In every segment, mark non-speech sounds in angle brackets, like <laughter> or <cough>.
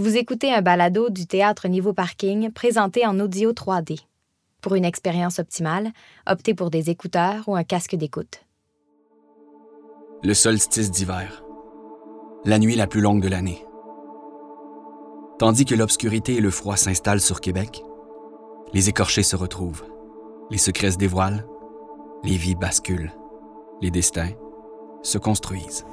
Vous écoutez un balado du théâtre Niveau Parking présenté en audio 3D. Pour une expérience optimale, optez pour des écouteurs ou un casque d'écoute. Le solstice d'hiver. La nuit la plus longue de l'année. Tandis que l'obscurité et le froid s'installent sur Québec, les écorchés se retrouvent, les secrets se dévoilent, les vies basculent, les destins se construisent.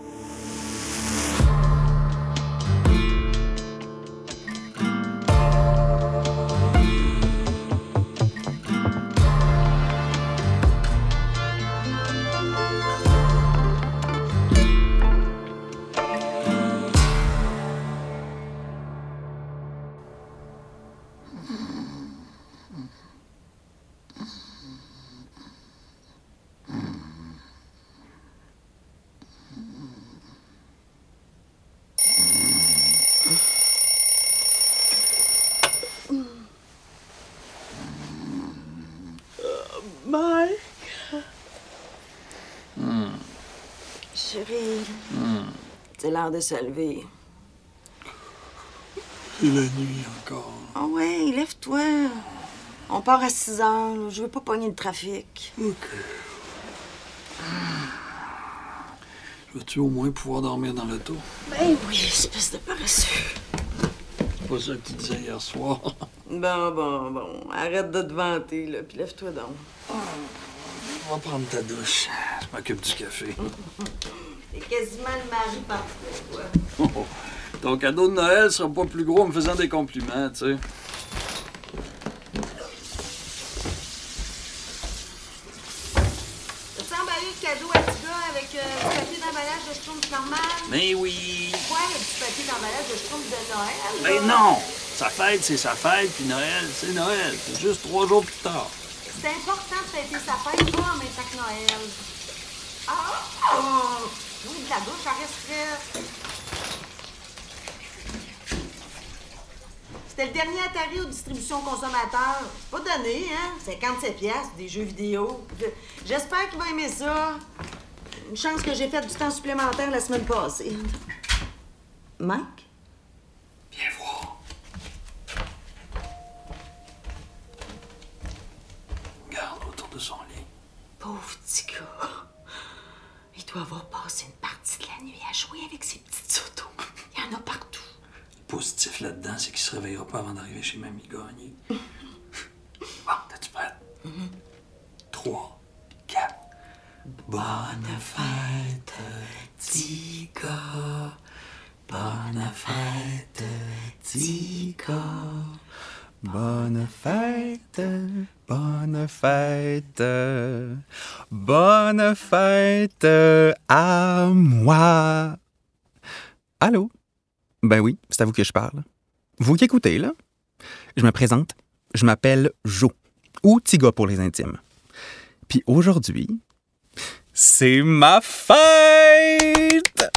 C'est l'heure de se lever. C'est la nuit encore. Ah ouais, lève-toi. On part à 6 heures. là. Je veux pas pogner le trafic. OK. Vas-tu au moins pouvoir dormir dans l'auto? Ben oui, espèce de paresseux. C'est pas ça que tu disais hier soir. <laughs> Bon, bon, bon. Arrête de te vanter, là, puis lève-toi donc. On va prendre ta douche. Je m'occupe du café. <laughs> Quasiment le mari parfait. Oh, oh. Ton cadeau de Noël sera pas plus gros en me faisant des compliments, tu sais. As-tu emballé le cadeau à petit gars avec euh, du papier d'emballage de schtroumpf normal? Mais oui! Quoi, le petit papier d'emballage de schtroumpf de Noël? Ben là? non! Sa fête, c'est sa fête, puis Noël, c'est Noël. C'est juste trois jours plus tard. C'est important de fêter sa fête, pas en même temps que Noël. Ah! Oh! De la douche, ça reste. C'était le dernier Atari aux distributions consommateurs. C'est pas donné, hein? 57 piastres, des jeux vidéo. Je- J'espère qu'il va aimer ça. Une chance que j'ai fait du temps supplémentaire la semaine passée. Mike? Viens voir. Regarde autour de son lit. Pauvre petit gars. Il doit avoir passé une partie de la nuit à jouer avec ses petites autos. Il y en a partout. Le positif là-dedans, c'est qu'il se réveillera pas avant d'arriver chez Mamie Gagné. <laughs> bon, t'es-tu prête? Trois, quatre. Bonne fête, gars. Bonne fête, petit gars. Bonne fête, bonne fête, bonne fête à moi. Allô? Ben oui, c'est à vous que je parle. Vous qui écoutez, là? Je me présente, je m'appelle Jo, ou Tiga pour les intimes. Puis aujourd'hui, c'est ma fête!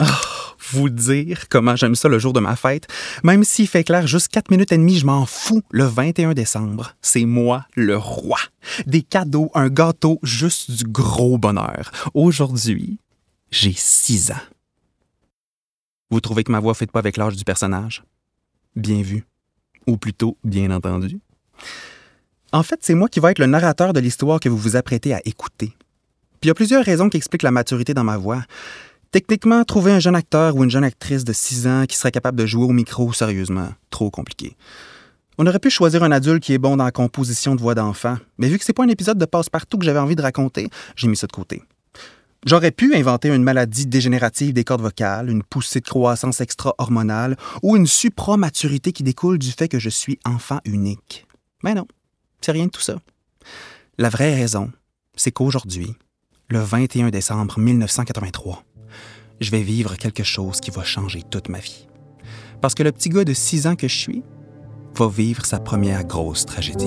Oh, vous dire comment j'aime ça le jour de ma fête. Même s'il fait clair juste 4 minutes et demie, je m'en fous. Le 21 décembre, c'est moi le roi. Des cadeaux, un gâteau, juste du gros bonheur. Aujourd'hui, j'ai 6 ans. Vous trouvez que ma voix ne fait pas avec l'âge du personnage? Bien vu. Ou plutôt, bien entendu. En fait, c'est moi qui vais être le narrateur de l'histoire que vous vous apprêtez à écouter. Puis il y a plusieurs raisons qui expliquent la maturité dans ma voix. Techniquement, trouver un jeune acteur ou une jeune actrice de 6 ans qui serait capable de jouer au micro, sérieusement, trop compliqué. On aurait pu choisir un adulte qui est bon dans la composition de voix d'enfant, mais vu que c'est pas un épisode de passe-partout que j'avais envie de raconter, j'ai mis ça de côté. J'aurais pu inventer une maladie dégénérative des cordes vocales, une poussée de croissance extra-hormonale ou une supramaturité qui découle du fait que je suis enfant unique. Mais non, c'est rien de tout ça. La vraie raison, c'est qu'aujourd'hui, le 21 décembre 1983, je vais vivre quelque chose qui va changer toute ma vie. Parce que le petit gars de 6 ans que je suis va vivre sa première grosse tragédie.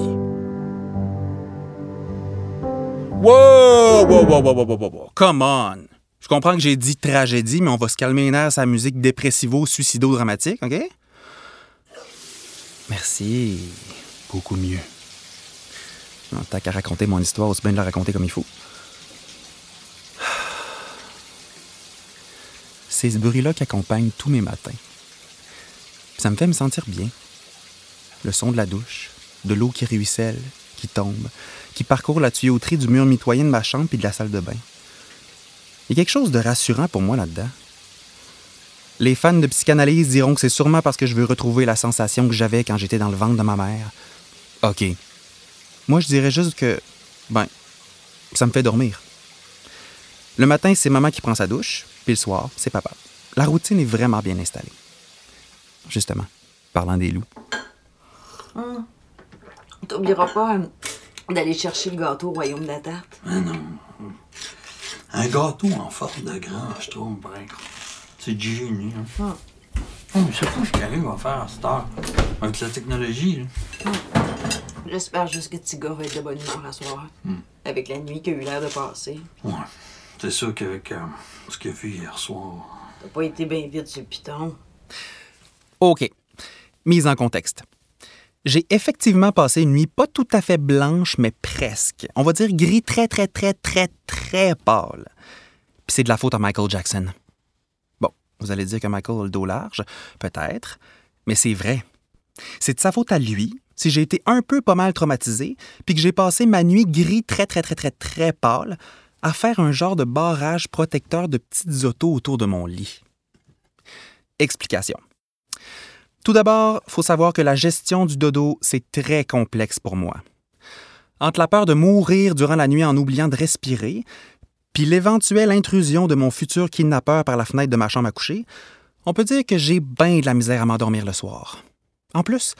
Wow! Wow, wow, wow, wow, wow. Come on! Je comprends que j'ai dit tragédie, mais on va se calmer les nerfs sa musique dépressivo-suicido-dramatique, OK? Merci. Beaucoup mieux. Non, T'as qu'à raconter mon histoire, aussi bien de la raconter comme il faut. C'est ce bruit-là qui accompagne tous mes matins. Ça me fait me sentir bien. Le son de la douche, de l'eau qui ruisselle, qui tombe, qui parcourt la tuyauterie du mur mitoyen de ma chambre puis de la salle de bain. Il y a quelque chose de rassurant pour moi là-dedans. Les fans de psychanalyse diront que c'est sûrement parce que je veux retrouver la sensation que j'avais quand j'étais dans le ventre de ma mère. OK. Moi, je dirais juste que, ben, ça me fait dormir. Le matin, c'est maman qui prend sa douche, puis le soir, c'est papa. La routine est vraiment bien installée. Justement, parlant des loups. T'oublieras pas euh, d'aller chercher le gâteau au royaume de la tarte. Ah non. Un gâteau en forme de grand, je trouve, ben, c'est du génie. Hein. Oh, mais c'est pas ce qu'il arrive à faire à cette heure. Avec la technologie, là. J'espère juste que Tiga va être de bonne humeur la soirée. Avec la nuit qui a eu l'air de passer. Ouais. C'est sûr qu'avec euh, ce qu'il a vu hier soir. T'as pas été bien vite le piton. OK. Mise en contexte. J'ai effectivement passé une nuit pas tout à fait blanche, mais presque. On va dire gris très, très, très, très, très pâle. Puis c'est de la faute à Michael Jackson. Bon, vous allez dire que Michael a le dos large, peut-être, mais c'est vrai. C'est de sa faute à lui si j'ai été un peu pas mal traumatisé, puis que j'ai passé ma nuit gris très, très, très, très, très pâle à faire un genre de barrage protecteur de petites autos autour de mon lit. Explication. Tout d'abord, faut savoir que la gestion du dodo, c'est très complexe pour moi. Entre la peur de mourir durant la nuit en oubliant de respirer, puis l'éventuelle intrusion de mon futur kidnappeur par la fenêtre de ma chambre à coucher, on peut dire que j'ai bien de la misère à m'endormir le soir. En plus,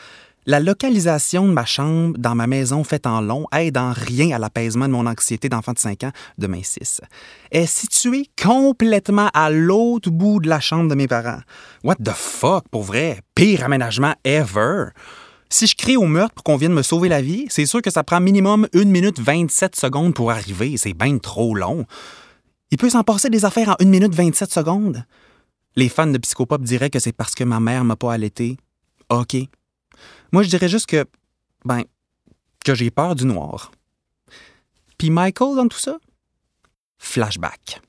la localisation de ma chambre dans ma maison faite en long aide en rien à l'apaisement de mon anxiété d'enfant de 5 ans, demain 6. Elle est située complètement à l'autre bout de la chambre de mes parents. What the fuck, pour vrai? Pire aménagement ever! Si je crie au meurtre pour qu'on vienne me sauver la vie, c'est sûr que ça prend minimum 1 minute 27 secondes pour arriver. C'est bien trop long. Il peut s'en passer des affaires en 1 minute 27 secondes? Les fans de Psychopop diraient que c'est parce que ma mère m'a pas allaité. OK. Moi, je dirais juste que, ben, que j'ai peur du noir. Puis Michael dans tout ça? Flashback.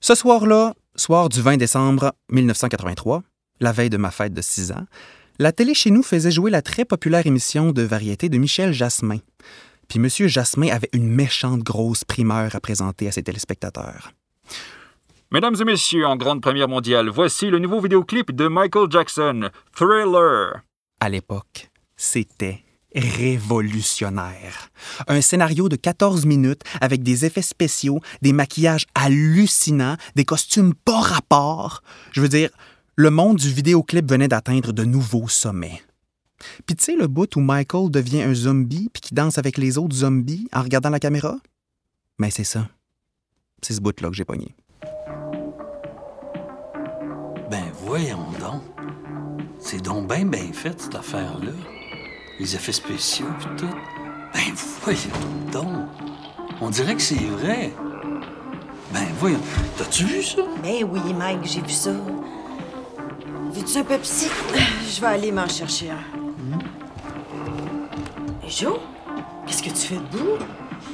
Ce soir-là, soir du 20 décembre 1983, la veille de ma fête de 6 ans, la télé chez nous faisait jouer la très populaire émission de variété de Michel Jasmin. Puis M. Jasmin avait une méchante grosse primeur à présenter à ses téléspectateurs. Mesdames et messieurs, en grande première mondiale, voici le nouveau vidéoclip de Michael Jackson, Thriller. À l'époque, c'était révolutionnaire. Un scénario de 14 minutes avec des effets spéciaux, des maquillages hallucinants, des costumes pas rapport. Je veux dire, le monde du vidéoclip venait d'atteindre de nouveaux sommets. Puis tu sais le bout où Michael devient un zombie puis qui danse avec les autres zombies en regardant la caméra? Mais c'est ça. C'est ce bout-là que j'ai pogné. Voyons donc. C'est donc bien, bien fait, cette affaire-là. Les effets spéciaux pis tout. Ben voyons donc. On dirait que c'est vrai. Ben voyons. T'as-tu vu ça? Ben oui, Mike, j'ai vu ça. Veux-tu un Pepsi? <sighs> Je vais aller m'en chercher un. Jo, qu'est-ce que tu fais debout?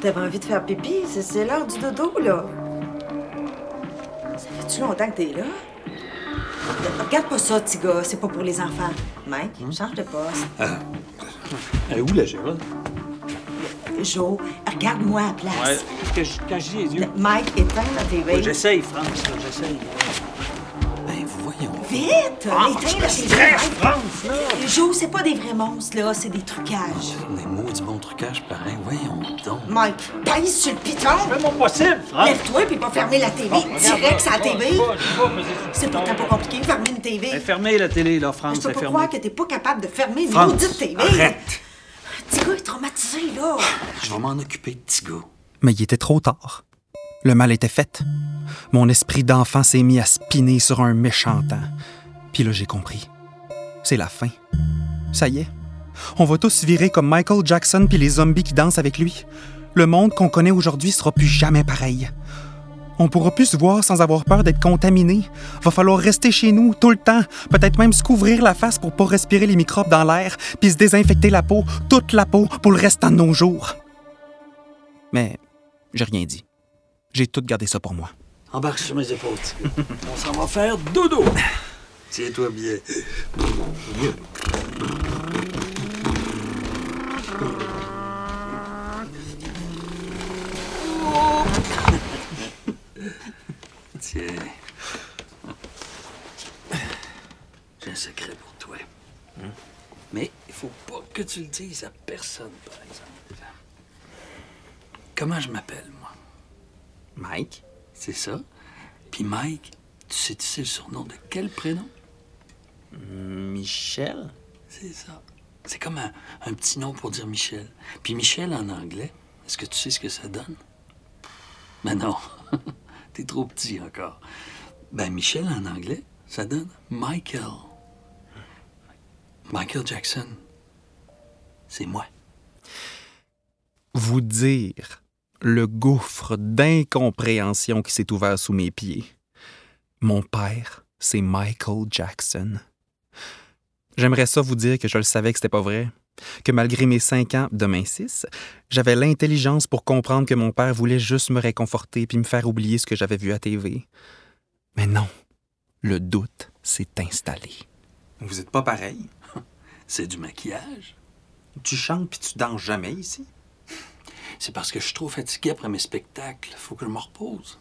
T'avais envie de faire pipi? C'est- C'est l'heure du dodo, là. Ça fait-tu longtemps que t'es là? Regarde pas ça, petit gars, c'est pas pour les enfants. Mike, change de poste. Elle est où la Gérald? Jo, regarde-moi à la place. Ouais, que je- quand je dis les yeux. Mike, éteins la TV. Ouais, J'essaye, France, j'essaye. Vite! Ah, éteins la stress, TV. France, là! Jo, c'est pas des vrais monstres, là, c'est des trucages. Des maudits bons trucages pareil. Voyons donc. Mike, pèse sur le piton! Fais mon possible, France! Lève-toi puis pas fermer la TV. Bon, regarde, Direct sur la je je je vais, mais C'est pourtant pas compliqué, fermer une TV. Elle est fermée, la télé, là, Je France, peux elle est pas croire que t'es pas capable de fermer une France, maudite TV. arrête. Gars est traumatisé, là. Je vais m'en occuper de gars. Mais il était trop tard. Le mal était fait. Mon esprit d'enfant s'est mis à spinner sur un méchant temps. Puis là, j'ai compris. C'est la fin. Ça y est. On va tous virer comme Michael Jackson puis les zombies qui dansent avec lui. Le monde qu'on connaît aujourd'hui sera plus jamais pareil. On pourra plus se voir sans avoir peur d'être contaminé. Va falloir rester chez nous tout le temps, peut-être même se couvrir la face pour pas respirer les microbes dans l'air, puis se désinfecter la peau, toute la peau, pour le restant de nos jours. Mais j'ai rien dit. J'ai tout gardé ça pour moi. Embarque sur mes épaules. <laughs> On s'en va faire dodo. Tiens-toi bien. Tiens. J'ai un secret pour toi. Mais il faut pas que tu le dises à personne, par exemple. Comment je m'appelle, moi? Mike? C'est ça. Puis Mike, tu sais, tu sais le surnom de quel prénom? Michel? C'est ça. C'est comme un, un petit nom pour dire Michel. Puis Michel en anglais, est-ce que tu sais ce que ça donne? Ben non, <laughs> t'es trop petit encore. Ben Michel en anglais, ça donne Michael. Michael Jackson, c'est moi. Vous dire le gouffre d'incompréhension qui s'est ouvert sous mes pieds. Mon père, c'est Michael Jackson. J'aimerais ça vous dire que je le savais que c'était pas vrai, que malgré mes cinq ans, demain six, j'avais l'intelligence pour comprendre que mon père voulait juste me réconforter puis me faire oublier ce que j'avais vu à TV. Mais non, le doute s'est installé. Vous êtes pas pareil. <laughs> C'est du maquillage. Tu chantes puis tu danses jamais ici. C'est parce que je suis trop fatigué après mes spectacles. Faut que je me repose.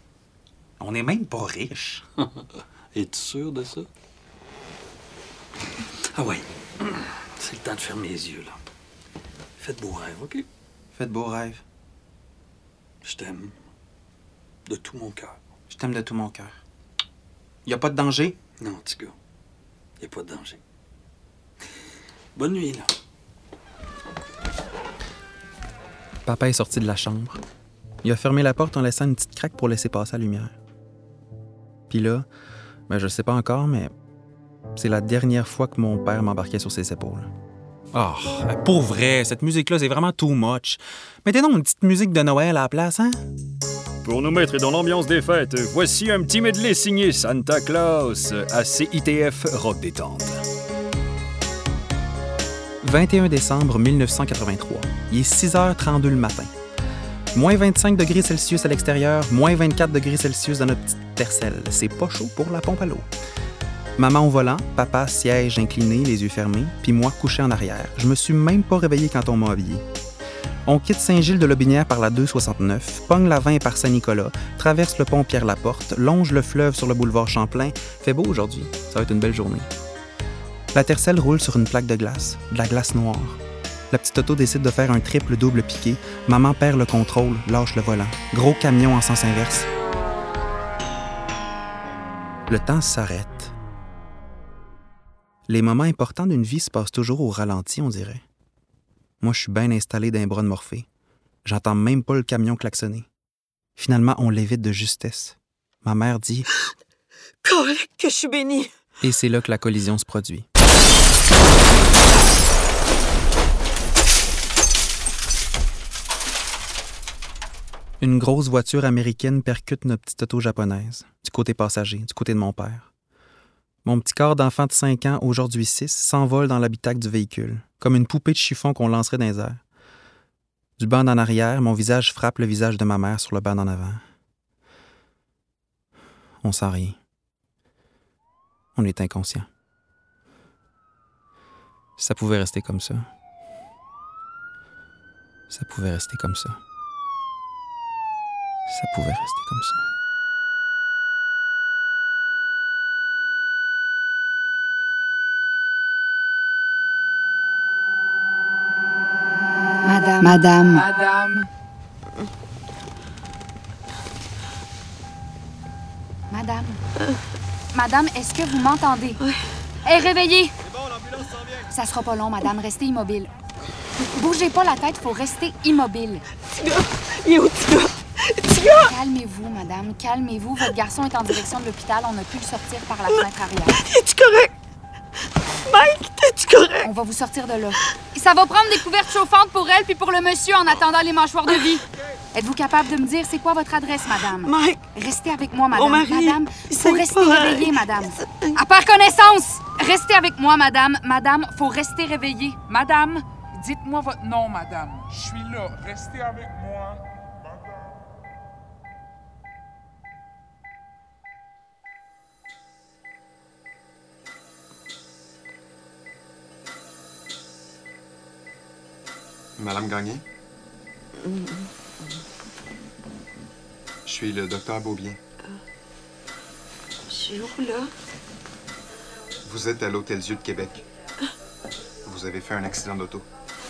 On n'est même pas riche. <laughs> Es-tu sûr de ça? Ah ouais. C'est le temps de fermer les yeux, là. Faites beau rêve, OK? Faites beau rêve. Je t'aime. De tout mon cœur. Je t'aime de tout mon cœur. Y a pas de danger? Non, petit gars. Y a pas de danger. Bonne nuit, là. Papa est sorti de la chambre. Il a fermé la porte en laissant une petite craque pour laisser passer la lumière. Puis là, ben je sais pas encore, mais c'est la dernière fois que mon père m'embarquait sur ses épaules. Oh, pour vrai, cette musique-là, c'est vraiment too much. Mettez donc une petite musique de Noël à la place, hein? Pour nous mettre dans l'ambiance des fêtes, voici un petit medley signé Santa Claus à CITF Rock Détente. 21 décembre 1983. Il est 6h32 le matin. Moins 25 degrés Celsius à l'extérieur, moins 24 degrés Celsius dans notre petite tercelle. C'est pas chaud pour la pompe à l'eau. Maman au volant, papa siège incliné, les yeux fermés, puis moi couché en arrière. Je me suis même pas réveillé quand on m'a habillé. On quitte Saint-Gilles-de-Lobinière par la 269, pogne la 20 par Saint-Nicolas, traverse le pont Pierre-Laporte, longe le fleuve sur le boulevard Champlain. Fait beau aujourd'hui, ça va être une belle journée. La tercelle roule sur une plaque de glace, de la glace noire. La petite auto décide de faire un triple double piqué. Maman perd le contrôle, lâche le volant. Gros camion en sens inverse. Le temps s'arrête. Les moments importants d'une vie se passent toujours au ralenti, on dirait. Moi, je suis bien installé d'un bras de Morphée. J'entends même pas le camion klaxonner. Finalement, on l'évite de justesse. Ma mère dit Correct que je suis bénie. Et c'est là que la collision se produit. Une grosse voiture américaine percute notre petite auto japonaise, du côté passager, du côté de mon père. Mon petit corps d'enfant de 5 ans, aujourd'hui 6, s'envole dans l'habitacle du véhicule, comme une poupée de chiffon qu'on lancerait dans les airs. Du banc en arrière, mon visage frappe le visage de ma mère sur le banc en avant. On sent rien. On est inconscient. Ça pouvait rester comme ça. Ça pouvait rester comme ça. Ça pouvait rester comme ça. Madame. Madame. Madame. Madame. Madame, est-ce que vous m'entendez? Oui. Hé, réveillez! C'est bon, l'ambulance s'en vient. Ça sera pas long, madame. Restez immobile. Bougez pas la tête, faut rester immobile. Il est où! Calmez-vous, madame. Calmez-vous. Votre garçon est en direction de l'hôpital. On a pu le sortir par la fenêtre arrière. Es-tu correct? Mike, t'es-tu correct? On va vous sortir de là. Ça va prendre des couvertes chauffantes pour elle puis pour le monsieur en attendant les mâchoires de vie. Êtes-vous capable de me dire c'est quoi votre adresse, madame? Mike, Restez avec moi, madame. Mon mari, madame, il faut rester pas. réveillée, madame. À part connaissance! Restez avec moi, madame. Madame, faut rester réveillée. Madame, Dites-moi votre nom, madame. Je suis là. Restez avec moi. Madame Gagné? Je suis le docteur Beaubien. Je suis où, là? Vous êtes à l'Hôtel Dieu de Québec. Vous avez fait un accident d'auto.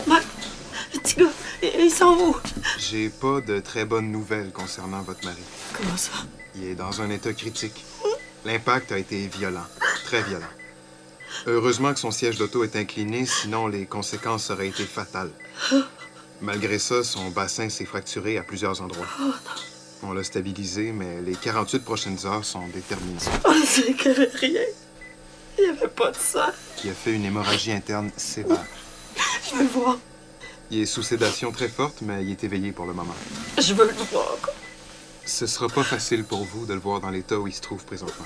Le petit gars, ils sont où? J'ai pas de très bonnes nouvelles concernant votre mari. Comment ça? Il est dans un état critique. L'impact a été violent, très violent. Heureusement que son siège d'auto est incliné, sinon les conséquences auraient été fatales. Malgré ça, son bassin s'est fracturé à plusieurs endroits. On l'a stabilisé, mais les 48 prochaines heures sont déterminées. Oh, c'est qu'il n'y avait rien. Il n'y avait pas de sang. Il a fait une hémorragie interne sévère. Je veux le voir. Il est sous sédation très forte, mais il est éveillé pour le moment. Je veux le voir. Ce sera pas facile pour vous de le voir dans l'état où il se trouve présentement.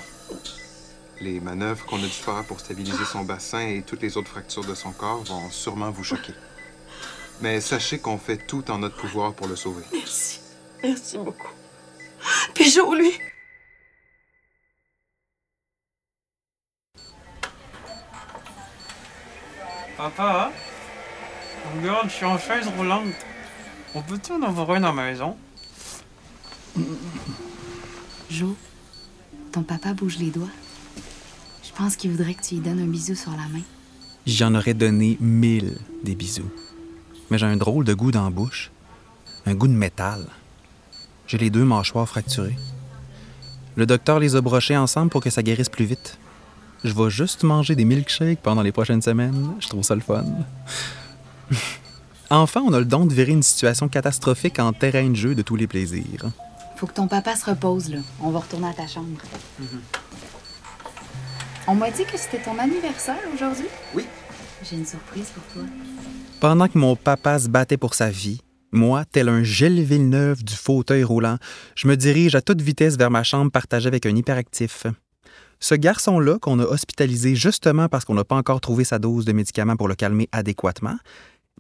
Les manœuvres qu'on a dû faire pour stabiliser son bassin et toutes les autres fractures de son corps vont sûrement vous choquer. Mais sachez qu'on fait tout en notre pouvoir pour le sauver. Merci. Merci beaucoup. Puis Joe, lui. Papa, regarde, je suis en chaise roulante. On peut-tu en avoir un à la maison? Jo, ton papa bouge les doigts. Je pense qu'il voudrait que tu lui donnes un bisou sur la main. J'en aurais donné mille des bisous. Mais j'ai un drôle de goût dans la bouche. Un goût de métal. J'ai les deux mâchoires fracturées. Le docteur les a brochés ensemble pour que ça guérisse plus vite. Je vais juste manger des milkshakes pendant les prochaines semaines. Je trouve ça le fun. <laughs> enfin, on a le don de virer une situation catastrophique en terrain de jeu de tous les plaisirs. Faut que ton papa se repose, là. On va retourner à ta chambre. On m'a dit que c'était ton anniversaire aujourd'hui? Oui. J'ai une surprise pour toi. Pendant que mon papa se battait pour sa vie, moi, tel un Gilles Villeneuve du fauteuil roulant, je me dirige à toute vitesse vers ma chambre partagée avec un hyperactif. Ce garçon-là, qu'on a hospitalisé justement parce qu'on n'a pas encore trouvé sa dose de médicaments pour le calmer adéquatement,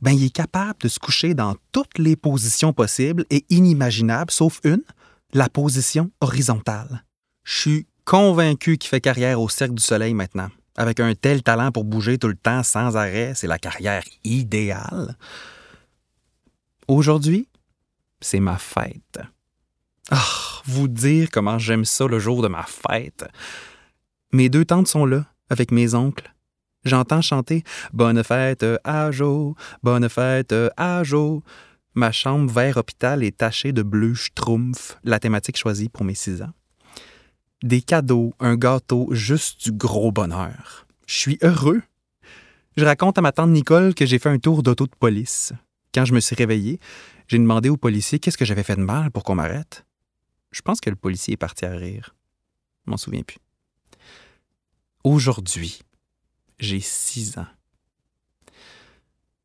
ben, il est capable de se coucher dans toutes les positions possibles et inimaginables, sauf une, la position horizontale. Je suis convaincu qu'il fait carrière au Cercle du Soleil maintenant. Avec un tel talent pour bouger tout le temps sans arrêt, c'est la carrière idéale. Aujourd'hui, c'est ma fête. Ah, vous dire comment j'aime ça le jour de ma fête. Mes deux tantes sont là, avec mes oncles. J'entends chanter Bonne fête à bonne fête à. Ma chambre vert hôpital est tachée de bleu schtroumpf, la thématique choisie pour mes six ans. Des cadeaux, un gâteau, juste du gros bonheur. Je suis heureux. Je raconte à ma tante Nicole que j'ai fait un tour d'auto de police. Quand je me suis réveillé, j'ai demandé au policier qu'est-ce que j'avais fait de mal pour qu'on m'arrête. Je pense que le policier est parti à rire. Je m'en souviens plus. Aujourd'hui, j'ai six ans.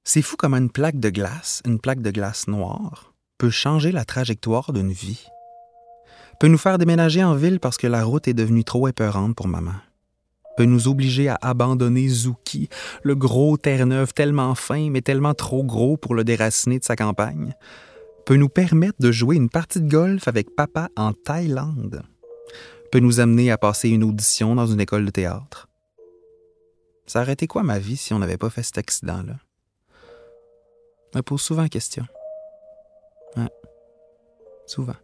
C'est fou comment une plaque de glace, une plaque de glace noire, peut changer la trajectoire d'une vie. Peut nous faire déménager en ville parce que la route est devenue trop épeurante pour maman? Peut nous obliger à abandonner Zuki, le gros Terre-Neuve tellement fin mais tellement trop gros pour le déraciner de sa campagne? Peut nous permettre de jouer une partie de golf avec papa en Thaïlande? Peut nous amener à passer une audition dans une école de théâtre? Ça aurait été quoi ma vie si on n'avait pas fait cet accident-là? Je me pose souvent la question. Ouais. Souvent.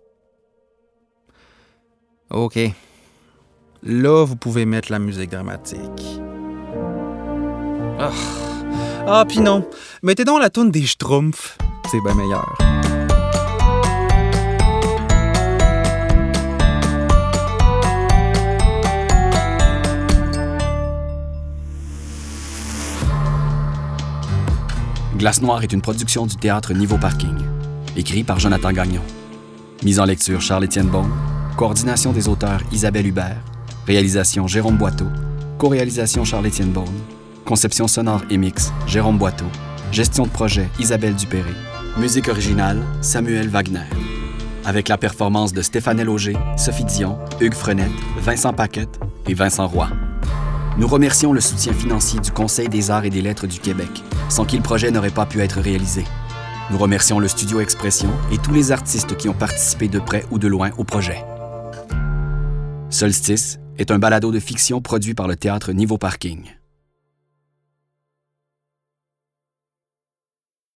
OK. Là, vous pouvez mettre la musique dramatique. Ah, ah puis non. Mettez donc la toune des Schtroumpfs. C'est bien meilleur. Glace Noire est une production du théâtre Niveau Parking. Écrit par Jonathan Gagnon. Mise en lecture Charles-Étienne Beaune. Coordination des auteurs Isabelle Hubert. Réalisation Jérôme Boiteau. Co-réalisation Charles-Étienne Beaune. Conception sonore et mix Jérôme Boiteau. Gestion de projet Isabelle Dupéré. Musique originale Samuel Wagner. Avec la performance de Stéphane Auger, Sophie Dion, Hugues Frenette, Vincent Paquette et Vincent Roy. Nous remercions le soutien financier du Conseil des arts et des lettres du Québec, sans qui le projet n'aurait pas pu être réalisé. Nous remercions le Studio Expression et tous les artistes qui ont participé de près ou de loin au projet. Solstice est un balado de fiction produit par le théâtre Niveau Parking.